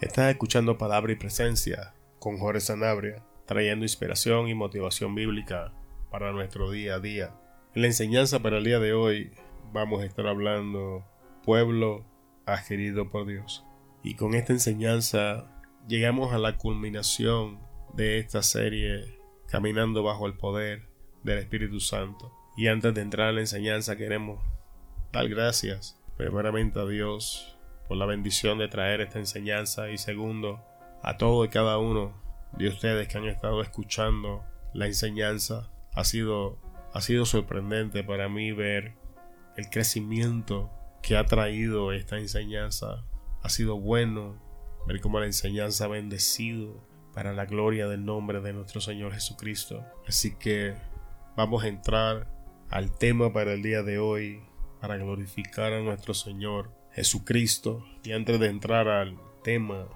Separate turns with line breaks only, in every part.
Estás escuchando Palabra y Presencia con Jorge Sanabria, trayendo inspiración y motivación bíblica para nuestro día a día. En la enseñanza para el día de hoy vamos a estar hablando pueblo adquirido por Dios. Y con esta enseñanza llegamos a la culminación de esta serie Caminando bajo el poder del Espíritu Santo. Y antes de entrar a la enseñanza queremos dar gracias primeramente a Dios por la bendición de traer esta enseñanza y segundo, a todo y cada uno de ustedes que han estado escuchando la enseñanza. Ha sido, ha sido sorprendente para mí ver el crecimiento que ha traído esta enseñanza. Ha sido bueno ver cómo la enseñanza ha bendecido para la gloria del nombre de nuestro Señor Jesucristo. Así que vamos a entrar al tema para el día de hoy, para glorificar a nuestro Señor Jesucristo. Y antes de entrar al tema,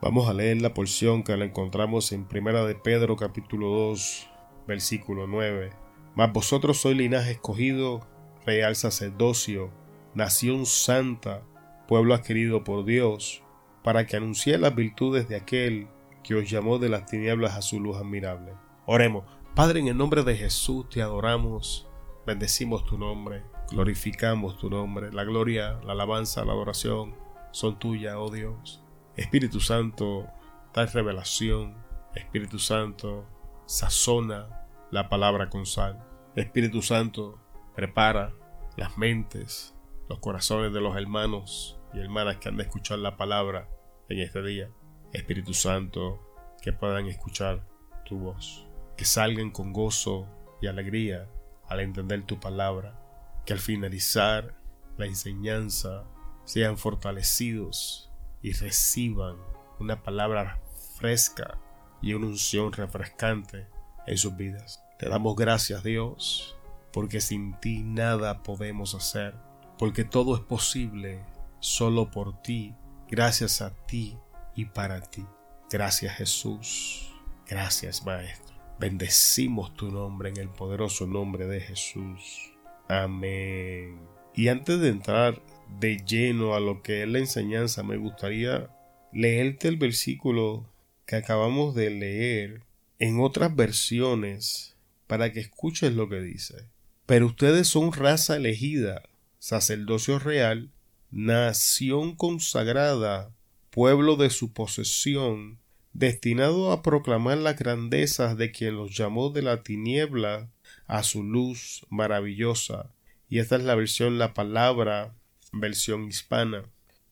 vamos a leer la porción que la encontramos en Primera de Pedro capítulo 2, versículo 9. Mas vosotros sois linaje escogido, real sacerdocio, nación santa, pueblo adquirido por Dios, para que anuncie las virtudes de aquel que os llamó de las tinieblas a su luz admirable. Oremos. Padre, en el nombre de Jesús te adoramos, bendecimos tu nombre, glorificamos tu nombre. La gloria, la alabanza, la adoración son tuyas, oh Dios. Espíritu Santo, da revelación. Espíritu Santo, sazona la palabra con sal. Espíritu Santo, prepara las mentes, los corazones de los hermanos y hermanas que han de escuchar la palabra en este día. Espíritu Santo, que puedan escuchar tu voz, que salgan con gozo y alegría al entender tu palabra que al finalizar la enseñanza sean fortalecidos y reciban una palabra fresca y una unción refrescante en sus vidas. Te damos gracias Dios, porque sin ti nada podemos hacer, porque todo es posible solo por ti, gracias a ti y para ti. Gracias Jesús, gracias Maestro. Bendecimos tu nombre en el poderoso nombre de Jesús. Amén. Y antes de entrar de lleno a lo que es la enseñanza, me gustaría leerte el versículo que acabamos de leer en otras versiones para que escuches lo que dice. Pero ustedes son raza elegida, sacerdocio real, nación consagrada, pueblo de su posesión, destinado a proclamar las grandezas de quien los llamó de la tiniebla a su luz maravillosa. Y esta es la versión, la palabra, versión hispana.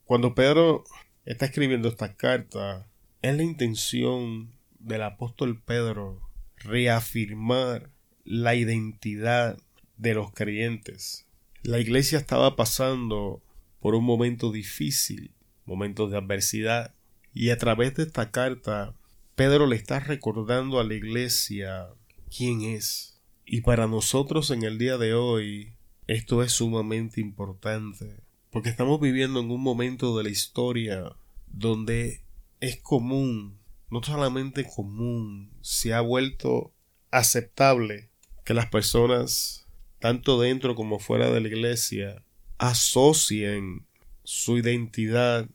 Cuando Pedro está escribiendo esta carta, es la intención del apóstol Pedro reafirmar la identidad de los creyentes. La iglesia estaba pasando por un momento difícil, momentos de adversidad, y a través de esta carta, Pedro le está recordando a la iglesia quién es, y para nosotros en el día de hoy esto es sumamente importante, porque estamos viviendo en un momento de la historia donde es común, no solamente común, se ha vuelto aceptable que las personas, tanto dentro como fuera de la iglesia, asocien su identidad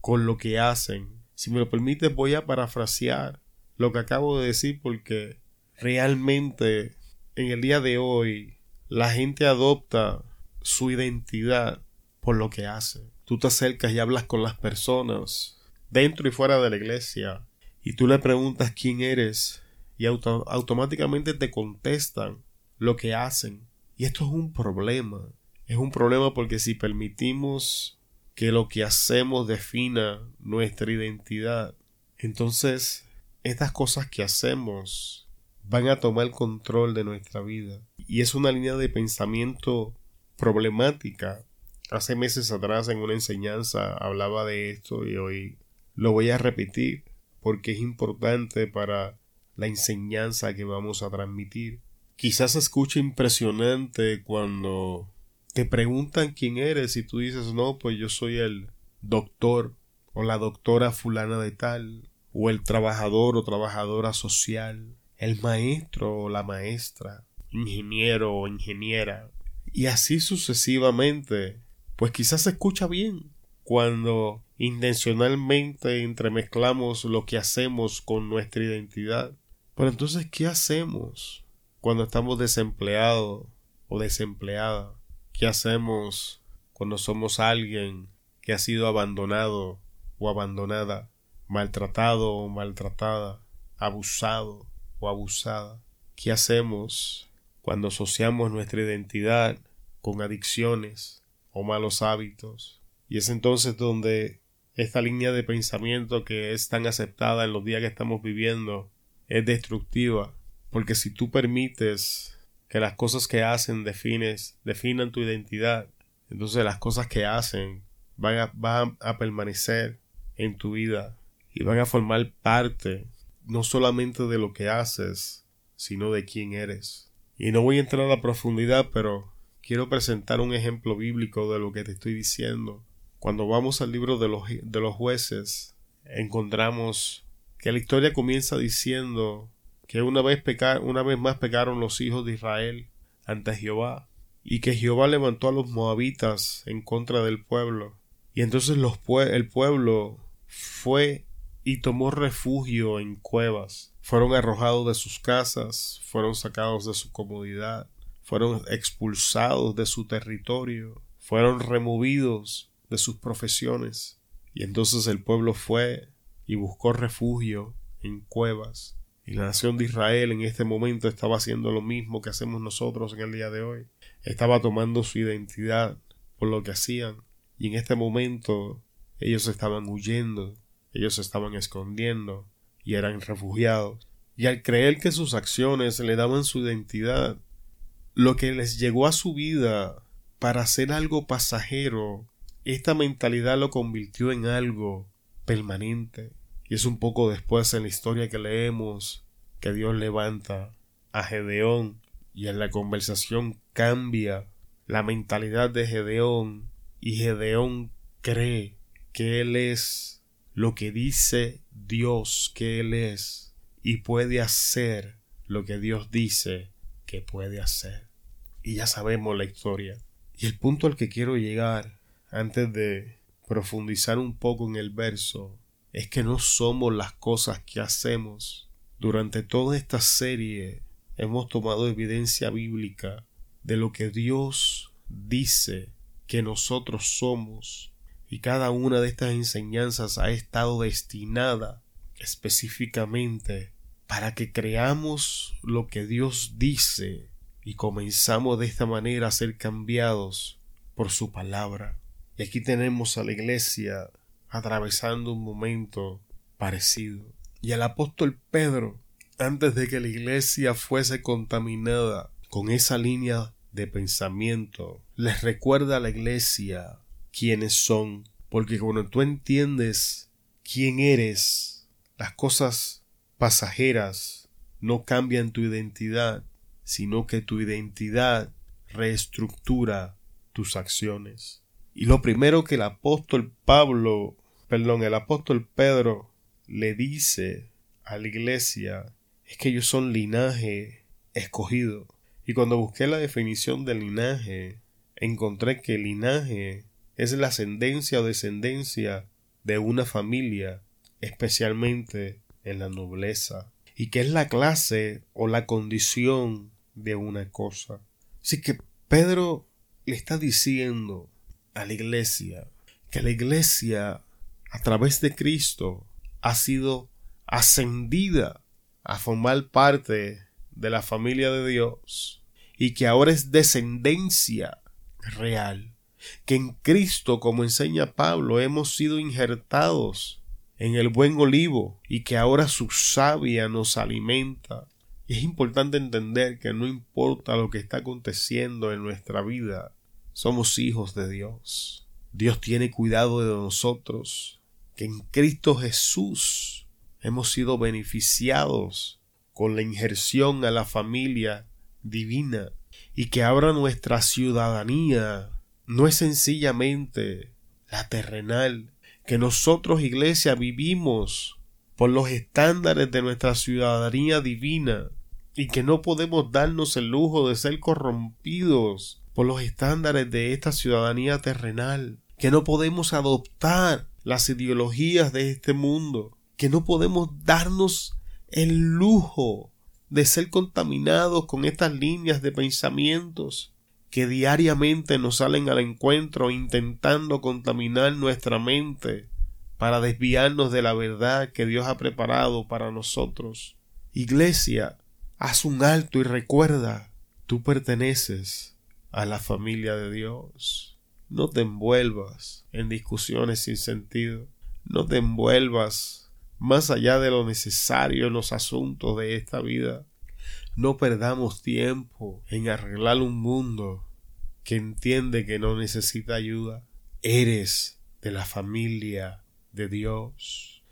con lo que hacen. Si me lo permite, voy a parafrasear lo que acabo de decir porque realmente en el día de hoy la gente adopta su identidad por lo que hace. Tú te acercas y hablas con las personas dentro y fuera de la iglesia y tú le preguntas quién eres y automáticamente te contestan lo que hacen. Y esto es un problema. Es un problema porque si permitimos que lo que hacemos defina nuestra identidad, entonces estas cosas que hacemos van a tomar control de nuestra vida. Y es una línea de pensamiento problemática. Hace meses atrás en una enseñanza hablaba de esto y hoy lo voy a repetir porque es importante para la enseñanza que vamos a transmitir. Quizás escuche impresionante cuando te preguntan quién eres y tú dices no, pues yo soy el doctor o la doctora fulana de tal o el trabajador o trabajadora social el maestro o la maestra, ingeniero o ingeniera, y así sucesivamente, pues quizás se escucha bien cuando intencionalmente entremezclamos lo que hacemos con nuestra identidad. Pero entonces, ¿qué hacemos cuando estamos desempleados o desempleada? ¿Qué hacemos cuando somos alguien que ha sido abandonado o abandonada, maltratado o maltratada, abusado o abusada? ¿Qué hacemos cuando asociamos nuestra identidad con adicciones o malos hábitos? Y es entonces donde esta línea de pensamiento que es tan aceptada en los días que estamos viviendo es destructiva, porque si tú permites que las cosas que hacen defines, definan tu identidad, entonces las cosas que hacen van a, van a permanecer en tu vida y van a formar parte no solamente de lo que haces, sino de quién eres. Y no voy a entrar a profundidad, pero quiero presentar un ejemplo bíblico de lo que te estoy diciendo. Cuando vamos al libro de los, de los jueces, encontramos que la historia comienza diciendo que una vez, pecar, una vez más pecaron los hijos de Israel ante Jehová, y que Jehová levantó a los moabitas en contra del pueblo. Y entonces el pueblo fue y tomó refugio en cuevas. Fueron arrojados de sus casas, fueron sacados de su comodidad, fueron expulsados de su territorio, fueron removidos de sus profesiones. Y entonces el pueblo fue y buscó refugio en cuevas. Y la nación de Israel en este momento estaba haciendo lo mismo que hacemos nosotros en el día de hoy. Estaba tomando su identidad por lo que hacían. Y en este momento ellos estaban huyendo, ellos estaban escondiendo y eran refugiados. Y al creer que sus acciones le daban su identidad, lo que les llegó a su vida para hacer algo pasajero, esta mentalidad lo convirtió en algo permanente. Y es un poco después en la historia que leemos que Dios levanta a Gedeón y en la conversación cambia la mentalidad de Gedeón y Gedeón cree que él es lo que dice Dios que él es y puede hacer lo que Dios dice que puede hacer. Y ya sabemos la historia. Y el punto al que quiero llegar antes de profundizar un poco en el verso es que no somos las cosas que hacemos. Durante toda esta serie hemos tomado evidencia bíblica de lo que Dios dice que nosotros somos y cada una de estas enseñanzas ha estado destinada específicamente para que creamos lo que Dios dice y comenzamos de esta manera a ser cambiados por su palabra. Y aquí tenemos a la iglesia atravesando un momento parecido. Y el apóstol Pedro, antes de que la iglesia fuese contaminada con esa línea de pensamiento, les recuerda a la iglesia quiénes son, porque cuando tú entiendes quién eres, las cosas pasajeras no cambian tu identidad, sino que tu identidad reestructura tus acciones. Y lo primero que el apóstol Pablo perdón, el apóstol Pedro le dice a la iglesia es que ellos son linaje escogido. Y cuando busqué la definición de linaje, encontré que linaje es la ascendencia o descendencia de una familia, especialmente en la nobleza, y que es la clase o la condición de una cosa. Así que Pedro le está diciendo a la iglesia que la iglesia a través de Cristo ha sido ascendida a formar parte de la familia de Dios y que ahora es descendencia real, que en Cristo, como enseña Pablo, hemos sido injertados en el buen olivo y que ahora su savia nos alimenta. Y es importante entender que no importa lo que está aconteciendo en nuestra vida, somos hijos de Dios. Dios tiene cuidado de nosotros que en Cristo Jesús hemos sido beneficiados con la injerción a la familia divina y que ahora nuestra ciudadanía no es sencillamente la terrenal, que nosotros iglesia vivimos por los estándares de nuestra ciudadanía divina y que no podemos darnos el lujo de ser corrompidos por los estándares de esta ciudadanía terrenal, que no podemos adoptar las ideologías de este mundo, que no podemos darnos el lujo de ser contaminados con estas líneas de pensamientos que diariamente nos salen al encuentro intentando contaminar nuestra mente para desviarnos de la verdad que Dios ha preparado para nosotros. Iglesia, haz un alto y recuerda, tú perteneces a la familia de Dios. No te envuelvas en discusiones sin sentido. No te envuelvas más allá de lo necesario en los asuntos de esta vida. No perdamos tiempo en arreglar un mundo que entiende que no necesita ayuda. Eres de la familia de Dios.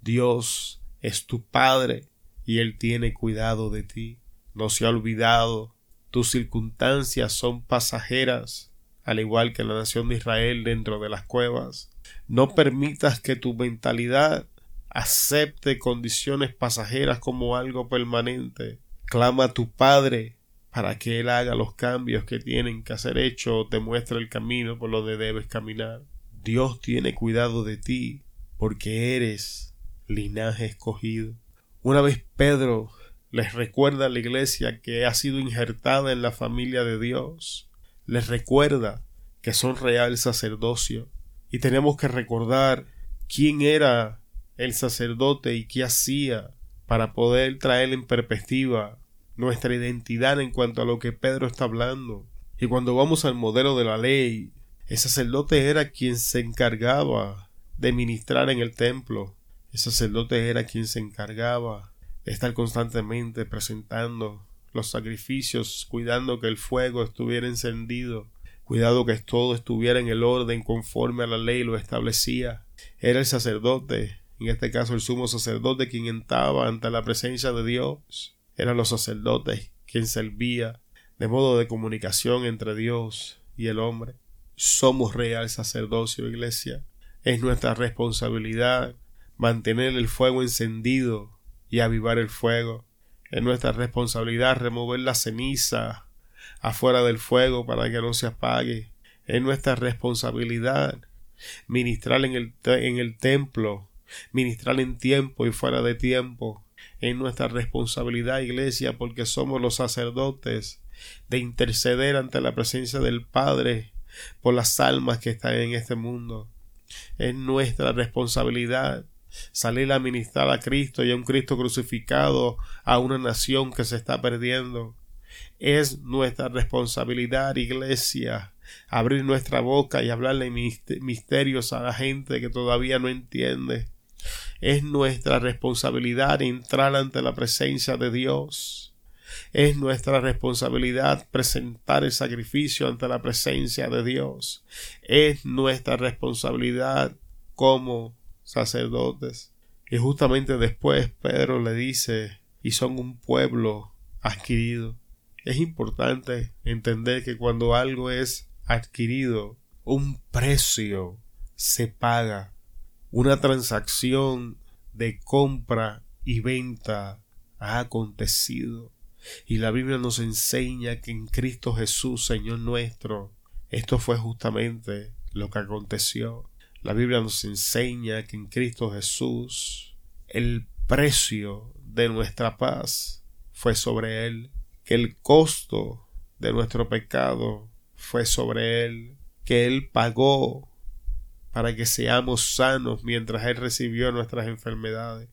Dios es tu Padre y Él tiene cuidado de ti. No se ha olvidado. Tus circunstancias son pasajeras, al igual que la nación de Israel dentro de las cuevas. No permitas que tu mentalidad acepte condiciones pasajeras como algo permanente. Clama a tu Padre para que Él haga los cambios que tienen que hacer hecho o te muestre el camino por donde debes caminar. Dios tiene cuidado de ti porque eres linaje escogido. Una vez Pedro les recuerda a la iglesia que ha sido injertada en la familia de Dios, les recuerda que son real sacerdocio y tenemos que recordar quién era el sacerdote y qué hacía para poder traer en perspectiva nuestra identidad en cuanto a lo que Pedro está hablando. Y cuando vamos al modelo de la ley, el sacerdote era quien se encargaba de ministrar en el templo. El sacerdote era quien se encargaba de estar constantemente presentando los sacrificios, cuidando que el fuego estuviera encendido, cuidado que todo estuviera en el orden conforme a la ley lo establecía. Era el sacerdote, en este caso el sumo sacerdote, quien entraba ante la presencia de Dios eran los sacerdotes quien servía de modo de comunicación entre Dios y el hombre. Somos real sacerdocio, iglesia. Es nuestra responsabilidad mantener el fuego encendido y avivar el fuego. Es nuestra responsabilidad remover la ceniza afuera del fuego para que no se apague. Es nuestra responsabilidad ministrar en el, en el templo, ministrar en tiempo y fuera de tiempo, en nuestra responsabilidad, iglesia, porque somos los sacerdotes, de interceder ante la presencia del Padre por las almas que están en este mundo. Es nuestra responsabilidad salir a ministrar a Cristo y a un Cristo crucificado a una nación que se está perdiendo. Es nuestra responsabilidad, iglesia, abrir nuestra boca y hablarle misterios a la gente que todavía no entiende. Es nuestra responsabilidad entrar ante la presencia de Dios. Es nuestra responsabilidad presentar el sacrificio ante la presencia de Dios. Es nuestra responsabilidad como sacerdotes. Y justamente después Pedro le dice, y son un pueblo adquirido. Es importante entender que cuando algo es adquirido, un precio se paga una transacción de compra y venta ha acontecido. Y la Biblia nos enseña que en Cristo Jesús, Señor nuestro, esto fue justamente lo que aconteció. La Biblia nos enseña que en Cristo Jesús el precio de nuestra paz fue sobre Él, que el costo de nuestro pecado fue sobre Él, que Él pagó para que seamos sanos mientras Él recibió nuestras enfermedades.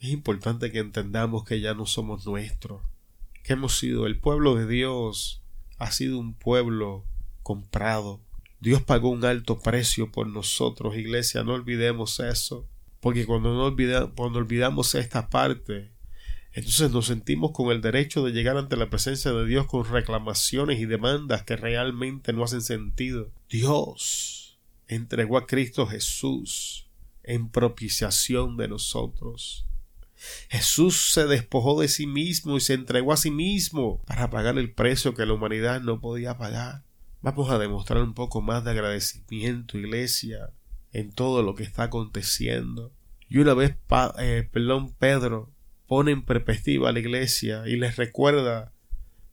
Es importante que entendamos que ya no somos nuestros, que hemos sido el pueblo de Dios, ha sido un pueblo comprado. Dios pagó un alto precio por nosotros, iglesia, no olvidemos eso, porque cuando, no cuando olvidamos esta parte, entonces nos sentimos con el derecho de llegar ante la presencia de Dios con reclamaciones y demandas que realmente no hacen sentido. Dios entregó a Cristo Jesús en propiciación de nosotros. Jesús se despojó de sí mismo y se entregó a sí mismo para pagar el precio que la humanidad no podía pagar. Vamos a demostrar un poco más de agradecimiento, iglesia, en todo lo que está aconteciendo. Y una vez, eh, perdón, Pedro pone en perspectiva a la iglesia y les recuerda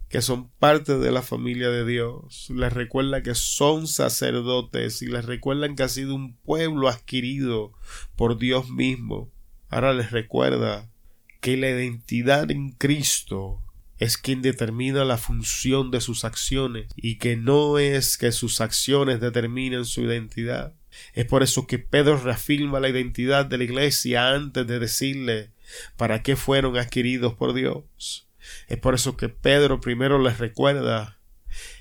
que son parte de la familia de Dios, les recuerda que son sacerdotes y les recuerdan que ha sido un pueblo adquirido por Dios mismo. Ahora les recuerda que la identidad en Cristo es quien determina la función de sus acciones y que no es que sus acciones determinen su identidad. Es por eso que Pedro reafirma la identidad de la iglesia antes de decirle para qué fueron adquiridos por Dios. Es por eso que Pedro primero les recuerda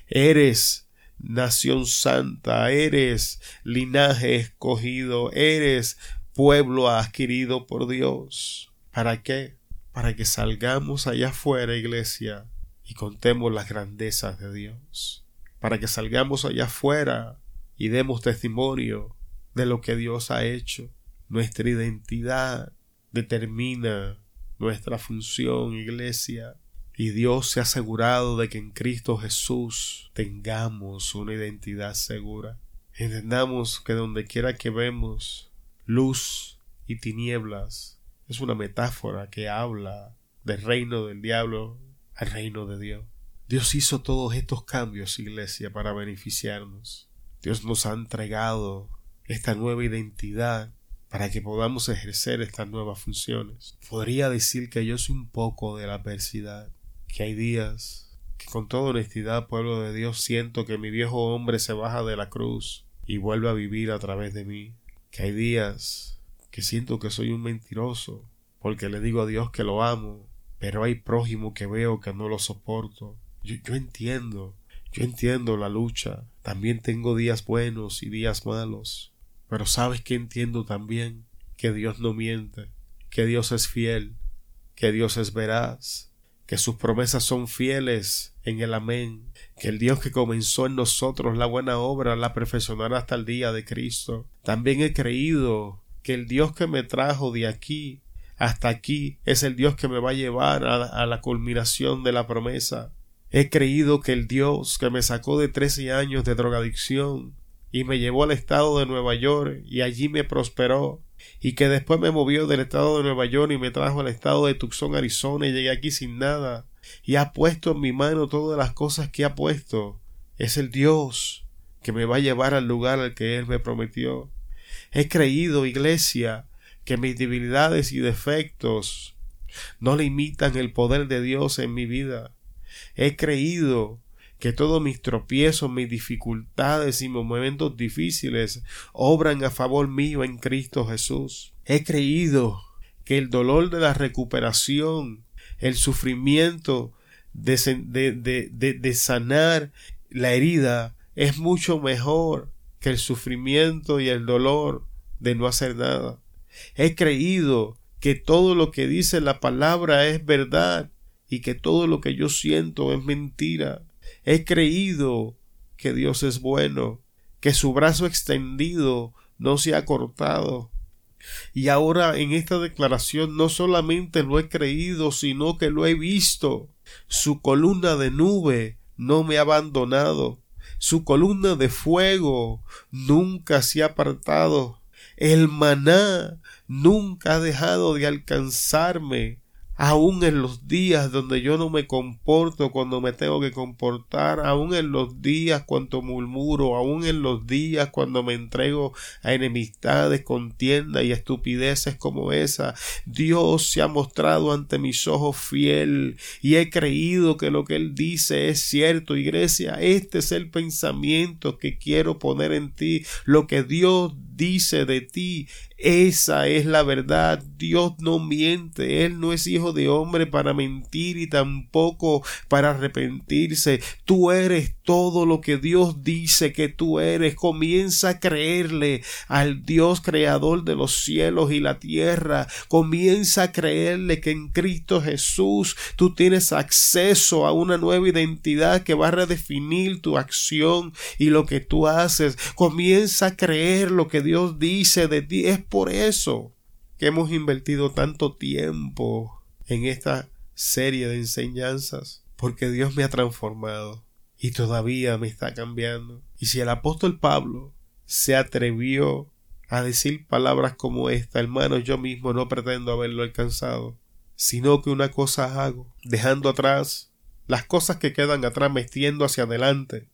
eres nación santa, eres linaje escogido, eres pueblo adquirido por Dios. ¿Para qué? Para que salgamos allá afuera, iglesia, y contemos las grandezas de Dios. Para que salgamos allá afuera y demos testimonio de lo que Dios ha hecho. Nuestra identidad determina nuestra función, iglesia. Y Dios se ha asegurado de que en Cristo Jesús tengamos una identidad segura. Entendamos que donde quiera que vemos luz y tinieblas es una metáfora que habla del reino del diablo al reino de Dios. Dios hizo todos estos cambios, iglesia, para beneficiarnos. Dios nos ha entregado esta nueva identidad para que podamos ejercer estas nuevas funciones. Podría decir que yo soy un poco de la adversidad, que hay días que con toda honestidad, pueblo de Dios, siento que mi viejo hombre se baja de la cruz y vuelve a vivir a través de mí, que hay días que siento que soy un mentiroso, porque le digo a Dios que lo amo, pero hay prójimo que veo que no lo soporto. Yo, yo entiendo yo entiendo la lucha, también tengo días buenos y días malos, pero sabes que entiendo también que Dios no miente, que Dios es fiel, que Dios es veraz, que sus promesas son fieles en el amén, que el Dios que comenzó en nosotros la buena obra la perfeccionará hasta el día de Cristo. También he creído que el Dios que me trajo de aquí hasta aquí es el Dios que me va a llevar a, a la culminación de la promesa. He creído que el Dios que me sacó de trece años de drogadicción y me llevó al estado de Nueva York y allí me prosperó y que después me movió del estado de Nueva York y me trajo al estado de Tucson, Arizona y llegué aquí sin nada y ha puesto en mi mano todas las cosas que ha puesto. Es el Dios que me va a llevar al lugar al que Él me prometió. He creído, iglesia, que mis debilidades y defectos no limitan el poder de Dios en mi vida. He creído que todos mis tropiezos, mis dificultades y mis momentos difíciles obran a favor mío en Cristo Jesús. He creído que el dolor de la recuperación, el sufrimiento de, de, de, sanar la herida es mucho mejor que el sufrimiento y el dolor de no hacer nada. He creído que todo lo que dice la palabra es verdad y que todo lo que yo siento es mentira. He creído que Dios es bueno, que su brazo extendido no se ha cortado. Y ahora en esta declaración no solamente lo he creído, sino que lo he visto. Su columna de nube no me ha abandonado. Su columna de fuego nunca se ha apartado. El maná nunca ha dejado de alcanzarme aún en los días donde yo no me comporto cuando me tengo que comportar, aún en los días cuando murmuro, aún en los días cuando me entrego a enemistades, contienda y estupideces como esa, Dios se ha mostrado ante mis ojos fiel y he creído que lo que Él dice es cierto, iglesia, este es el pensamiento que quiero poner en ti, lo que Dios dice de ti esa es la verdad. Dios no miente. Él no es hijo de hombre para mentir y tampoco para arrepentirse. Tú eres todo lo que Dios dice que tú eres. Comienza a creerle al Dios creador de los cielos y la tierra. Comienza a creerle que en Cristo Jesús tú tienes acceso a una nueva identidad que va a redefinir tu acción y lo que tú haces. Comienza a creer lo que Dios dice de ti. Es por eso que hemos invertido tanto tiempo en esta serie de enseñanzas, porque Dios me ha transformado y todavía me está cambiando. Y si el apóstol Pablo se atrevió a decir palabras como esta, hermano, yo mismo no pretendo haberlo alcanzado, sino que una cosa hago, dejando atrás las cosas que quedan atrás metiendo hacia adelante,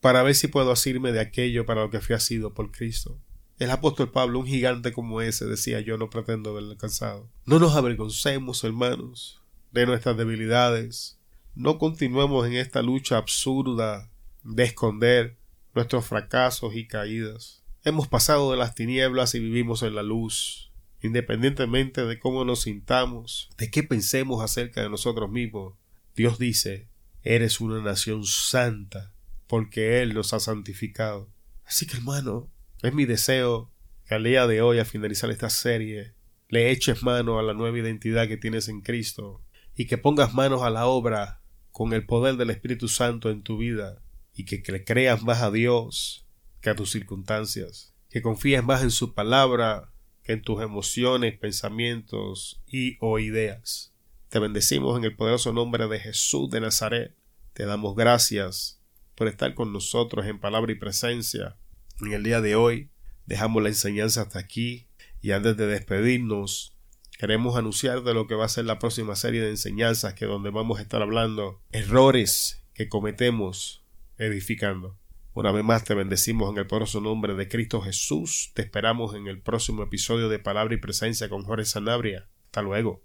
para ver si puedo asirme de aquello para lo que fui asido por Cristo. El apóstol Pablo, un gigante como ese, decía yo no pretendo haberlo alcanzado. No nos avergoncemos, hermanos, de nuestras debilidades. No continuemos en esta lucha absurda de esconder nuestros fracasos y caídas. Hemos pasado de las tinieblas y vivimos en la luz. Independientemente de cómo nos sintamos, de qué pensemos acerca de nosotros mismos, Dios dice, eres una nación santa, porque Él nos ha santificado. Así que hermano, es mi deseo que al día de hoy, al finalizar esta serie, le eches mano a la nueva identidad que tienes en Cristo y que pongas manos a la obra con el poder del Espíritu Santo en tu vida y que creas más a Dios que a tus circunstancias, que confíes más en su palabra que en tus emociones, pensamientos y o ideas. Te bendecimos en el poderoso nombre de Jesús de Nazaret. Te damos gracias por estar con nosotros en palabra y presencia. En el día de hoy dejamos la enseñanza hasta aquí y antes de despedirnos queremos anunciar de lo que va a ser la próxima serie de enseñanzas que donde vamos a estar hablando errores que cometemos edificando. Una vez más te bendecimos en el poderoso nombre de Cristo Jesús. Te esperamos en el próximo episodio de Palabra y Presencia con Jorge Sanabria. Hasta luego.